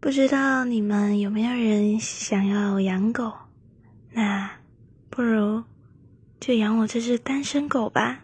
不知道你们有没有人想要养狗？那不如就养我这只单身狗吧。